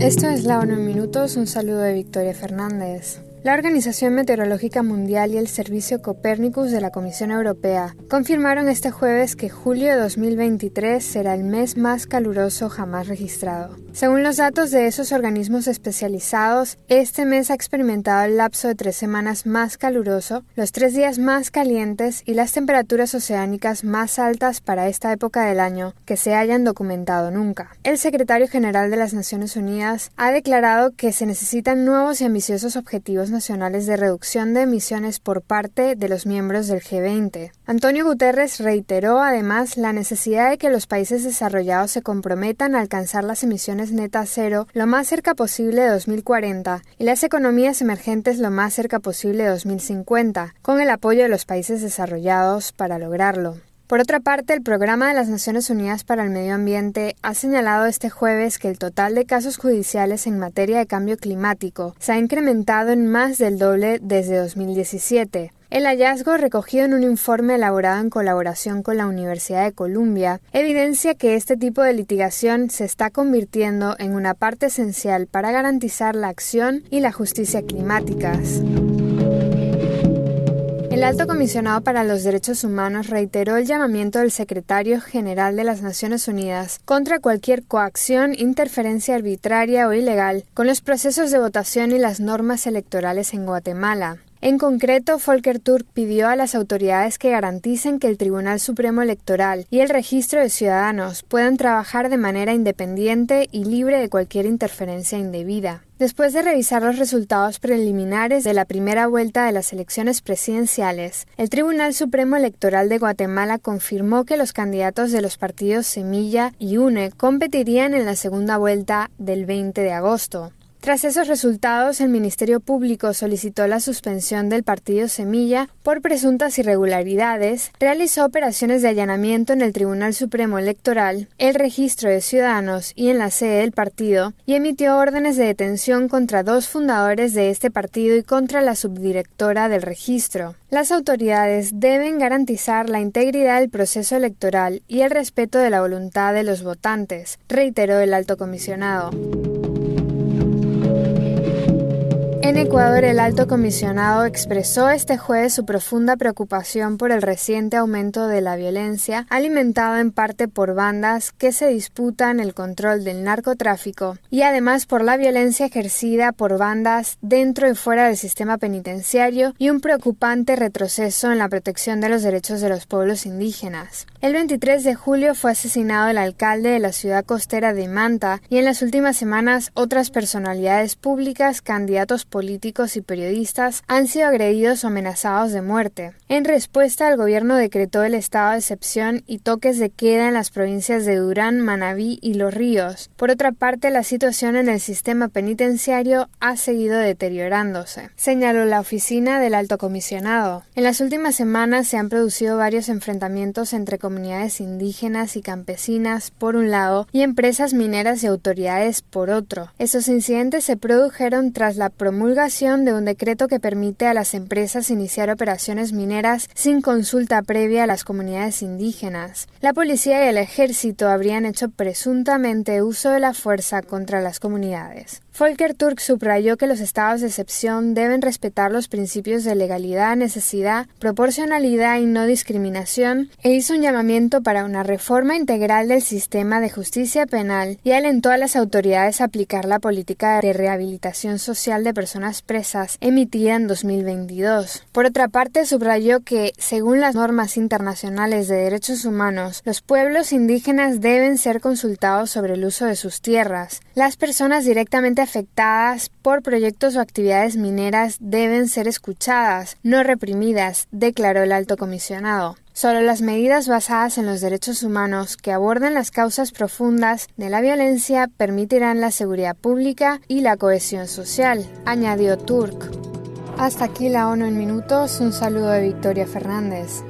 Esto es La ONU en Minutos, un saludo de Victoria Fernández. La Organización Meteorológica Mundial y el Servicio Copernicus de la Comisión Europea confirmaron este jueves que julio de 2023 será el mes más caluroso jamás registrado. Según los datos de esos organismos especializados, este mes ha experimentado el lapso de tres semanas más caluroso, los tres días más calientes y las temperaturas oceánicas más altas para esta época del año que se hayan documentado nunca. El secretario general de las Naciones Unidas ha declarado que se necesitan nuevos y ambiciosos objetivos nacionales de reducción de emisiones por parte de los miembros del G20. Antonio Guterres reiteró además la necesidad de que los países desarrollados se comprometan a alcanzar las emisiones netas cero lo más cerca posible de 2040 y las economías emergentes lo más cerca posible de 2050, con el apoyo de los países desarrollados para lograrlo. Por otra parte, el Programa de las Naciones Unidas para el Medio Ambiente ha señalado este jueves que el total de casos judiciales en materia de cambio climático se ha incrementado en más del doble desde 2017. El hallazgo, recogido en un informe elaborado en colaboración con la Universidad de Columbia, evidencia que este tipo de litigación se está convirtiendo en una parte esencial para garantizar la acción y la justicia climáticas. El alto comisionado para los derechos humanos reiteró el llamamiento del secretario general de las Naciones Unidas contra cualquier coacción, interferencia arbitraria o ilegal con los procesos de votación y las normas electorales en Guatemala. En concreto, Volker Turk pidió a las autoridades que garanticen que el Tribunal Supremo Electoral y el Registro de Ciudadanos puedan trabajar de manera independiente y libre de cualquier interferencia indebida. Después de revisar los resultados preliminares de la primera vuelta de las elecciones presidenciales, el Tribunal Supremo Electoral de Guatemala confirmó que los candidatos de los partidos Semilla y UNE competirían en la segunda vuelta del 20 de agosto. Tras esos resultados, el Ministerio Público solicitó la suspensión del partido Semilla por presuntas irregularidades, realizó operaciones de allanamiento en el Tribunal Supremo Electoral, el registro de ciudadanos y en la sede del partido, y emitió órdenes de detención contra dos fundadores de este partido y contra la subdirectora del registro. Las autoridades deben garantizar la integridad del proceso electoral y el respeto de la voluntad de los votantes, reiteró el alto comisionado. En Ecuador, el alto comisionado expresó este jueves su profunda preocupación por el reciente aumento de la violencia, alimentado en parte por bandas que se disputan el control del narcotráfico y además por la violencia ejercida por bandas dentro y fuera del sistema penitenciario y un preocupante retroceso en la protección de los derechos de los pueblos indígenas. El 23 de julio fue asesinado el alcalde de la ciudad costera de Manta y en las últimas semanas otras personalidades públicas, candidatos políticos y periodistas han sido agredidos o amenazados de muerte. En respuesta, el gobierno decretó el estado de excepción y toques de queda en las provincias de Durán, Manabí y Los Ríos. Por otra parte, la situación en el sistema penitenciario ha seguido deteriorándose, señaló la oficina del alto comisionado. En las últimas semanas se han producido varios enfrentamientos entre comunidades indígenas y campesinas por un lado y empresas mineras y autoridades por otro. Esos incidentes se produjeron tras la de un decreto que permite a las empresas iniciar operaciones mineras sin consulta previa a las comunidades indígenas. La policía y el ejército habrían hecho presuntamente uso de la fuerza contra las comunidades. Volker Turk subrayó que los estados de excepción deben respetar los principios de legalidad, necesidad, proporcionalidad y no discriminación e hizo un llamamiento para una reforma integral del sistema de justicia penal y alentó a las autoridades a aplicar la política de rehabilitación social de personas presas emitida en 2022. Por otra parte, subrayó que, según las normas internacionales de derechos humanos, los pueblos indígenas deben ser consultados sobre el uso de sus tierras. Las personas directamente afectadas por proyectos o actividades mineras deben ser escuchadas, no reprimidas, declaró el alto comisionado. Solo las medidas basadas en los derechos humanos que aborden las causas profundas de la violencia permitirán la seguridad pública y la cohesión social, añadió Turk. Hasta aquí la ONU en minutos, un saludo de Victoria Fernández.